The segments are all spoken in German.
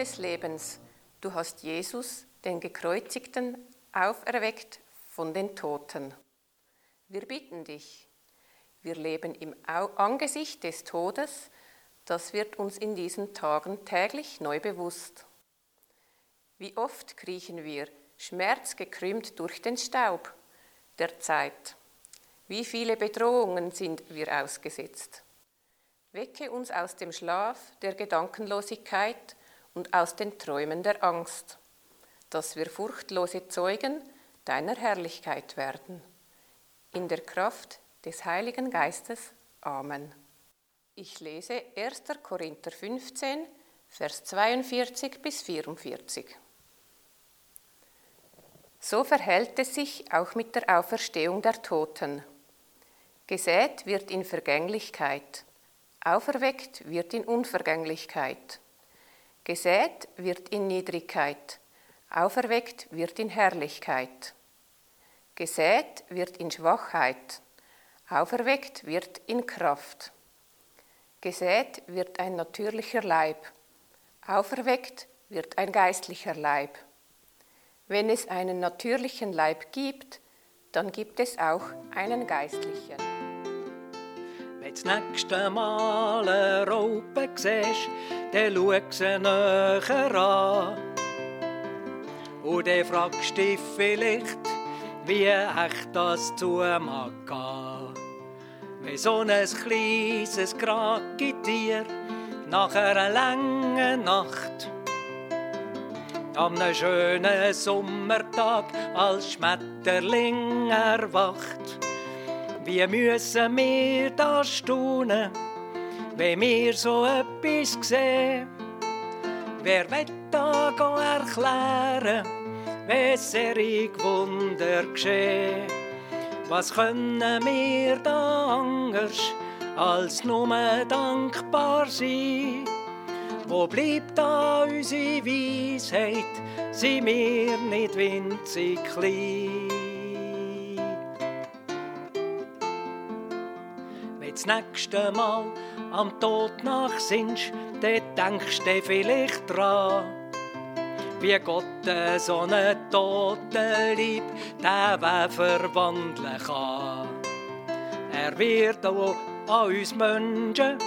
Des Lebens, du hast Jesus, den Gekreuzigten, auferweckt von den Toten. Wir bitten dich, wir leben im Angesicht des Todes, das wird uns in diesen Tagen täglich neu bewusst. Wie oft kriechen wir, schmerzgekrümmt durch den Staub der Zeit. Wie viele Bedrohungen sind wir ausgesetzt. Wecke uns aus dem Schlaf der Gedankenlosigkeit und aus den Träumen der Angst, dass wir furchtlose Zeugen deiner Herrlichkeit werden. In der Kraft des Heiligen Geistes. Amen. Ich lese 1. Korinther 15, Vers 42 bis 44. So verhält es sich auch mit der Auferstehung der Toten. Gesät wird in Vergänglichkeit, auferweckt wird in Unvergänglichkeit. Gesät wird in Niedrigkeit, auferweckt wird in Herrlichkeit. Gesät wird in Schwachheit, auferweckt wird in Kraft. Gesät wird ein natürlicher Leib, auferweckt wird ein geistlicher Leib. Wenn es einen natürlichen Leib gibt, dann gibt es auch einen geistlichen. Wenn du das nächste Mal eine Raupe siehst, dann schau sie näher an. Und dann fragst du dich vielleicht, wie echt das zu mag gehen. Wenn so ein kleines Kragetier nach einer langen Nacht am schönen Sommertag als Schmetterling erwacht. Wie müssen wir da staunen, wenn wir so etwas sehen? Wer wird da erklären, serig Wunder geschehen? Was können wir da anders als nur dankbar sein? Wo bleibt da unsere Weisheit? Sind wir nicht winzig klein? Wenn das nächste Mal am Tod nachsinnst, dann denkst du vielleicht dran, wie Gott so einen toten Lieb den verwandeln kann. Er wird auch an uns Menschen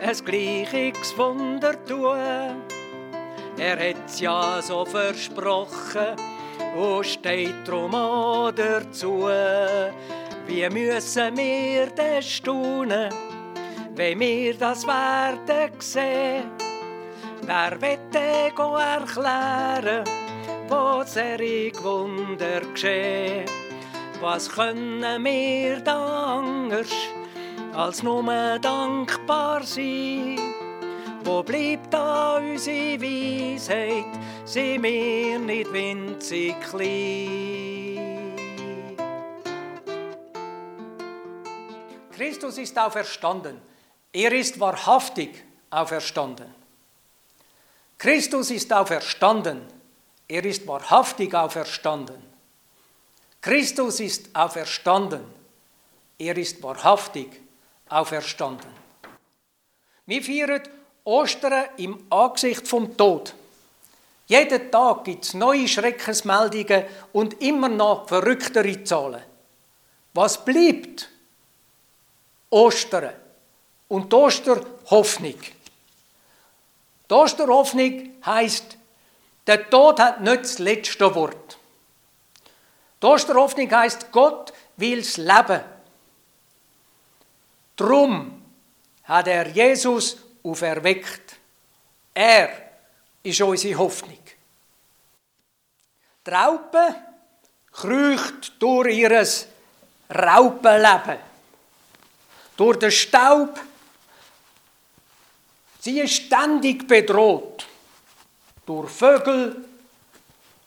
ein gleiches Wunder tun. Er hat's ja so versprochen und steht drum auch dazu. Wie müssen wir denn staunen, wenn wir das werden sehen? Wer wird denn erklären, wo serig Wunder geschehen? Was können wir da anders? als nur dankbar sein. Wo bleibt da unsere Weisheit, sind wir nicht winzig klein. Christus ist auferstanden. Er ist wahrhaftig auferstanden. Christus ist auferstanden. Er ist wahrhaftig auferstanden. Christus ist auferstanden. Er ist wahrhaftig auferstanden. Wir feiern Ostern im Angesicht vom Tod. Jeden Tag gibt es neue Schreckensmeldungen und immer noch verrücktere Zahlen. Was bleibt? Ostern. Und die Osterhoffnung. Die Osterhoffnung heisst, der Tod hat nicht das letzte Wort. Die Osterhoffnung heisst, Gott will das Leben. Drum hat er Jesus auferweckt. Er ist unsere Hoffnung. Die Raupe kriecht durch ihr Raupenleben, durch den Staub. Sie ist ständig bedroht. Durch Vögel,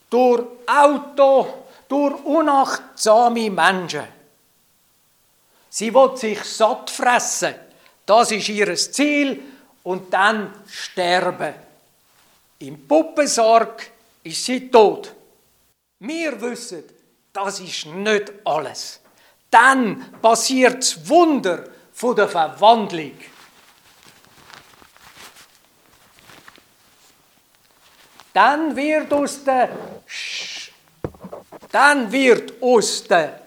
durch Auto, durch unachtsame Menschen. Sie will sich satt fressen. Das ist ihr Ziel. Und dann sterben. Im Puppensarg ist sie tot. Wir wissen, das ist nicht alles. Dann passiert das Wunder von der Verwandlung. dann wird aus der dann wird aus der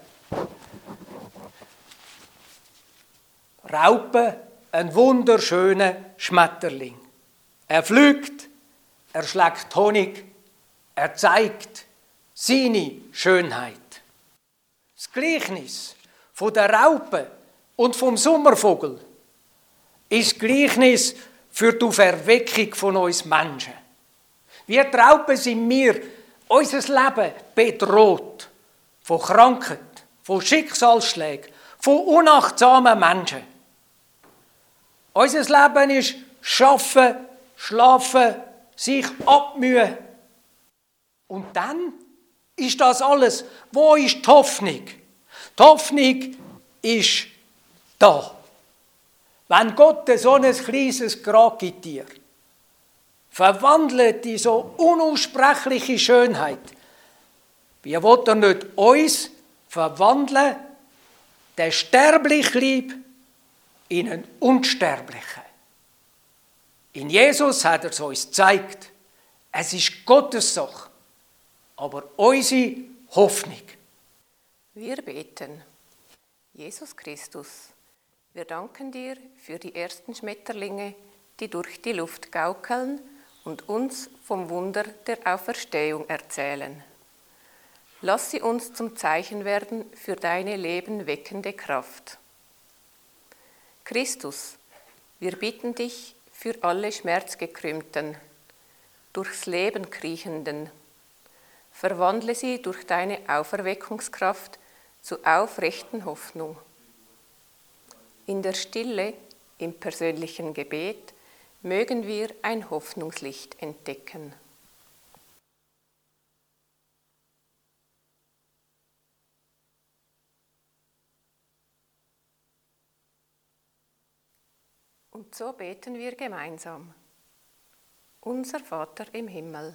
Raupe ein wunderschöner Schmetterling. Er pflügt, er schlägt Honig, er zeigt seine Schönheit. Das Gleichnis von der Raupe und vom Sommervogel ist Gleichnis für die Verweckung von uns Menschen. Die Raupe sind wir, unser Leben bedroht von Krankheit, von Schicksalsschlägen, von unachtsamen Menschen. Unser Leben ist Schaffen, Schlafen, sich abmühen. Und dann ist das alles. Wo ist die Hoffnung? Die Hoffnung ist da. Wenn Gott so ein kleines Grab gibt dir, verwandelt in so unaussprechliche Schönheit, wie will er nicht uns verwandeln, der sterblich lieb, in einen Unsterblichen? In Jesus hat er es uns gezeigt. Es ist Gottes Sache, aber unsere Hoffnung. Wir beten. Jesus Christus, wir danken dir für die ersten Schmetterlinge, die durch die Luft gaukeln und uns vom Wunder der Auferstehung erzählen. Lass sie uns zum Zeichen werden für deine lebenweckende Kraft. Christus, wir bitten dich für alle Schmerzgekrümmten, durchs Leben kriechenden. Verwandle sie durch deine Auferweckungskraft zu aufrechten Hoffnung. In der Stille, im persönlichen Gebet, mögen wir ein Hoffnungslicht entdecken. Und so beten wir gemeinsam. Unser Vater im Himmel,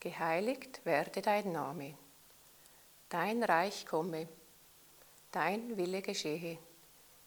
geheiligt werde dein Name, dein Reich komme, dein Wille geschehe,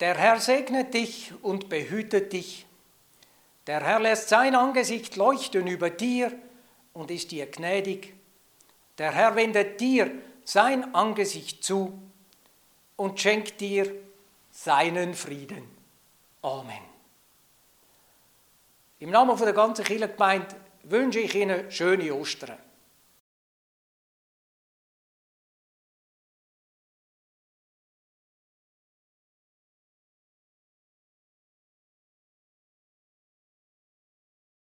Der Herr segnet dich und behütet dich. Der Herr lässt sein Angesicht leuchten über dir und ist dir gnädig. Der Herr wendet dir sein Angesicht zu und schenkt dir seinen Frieden. Amen. Im Namen der ganzen Kirchengemeinde wünsche ich Ihnen schöne Ostern.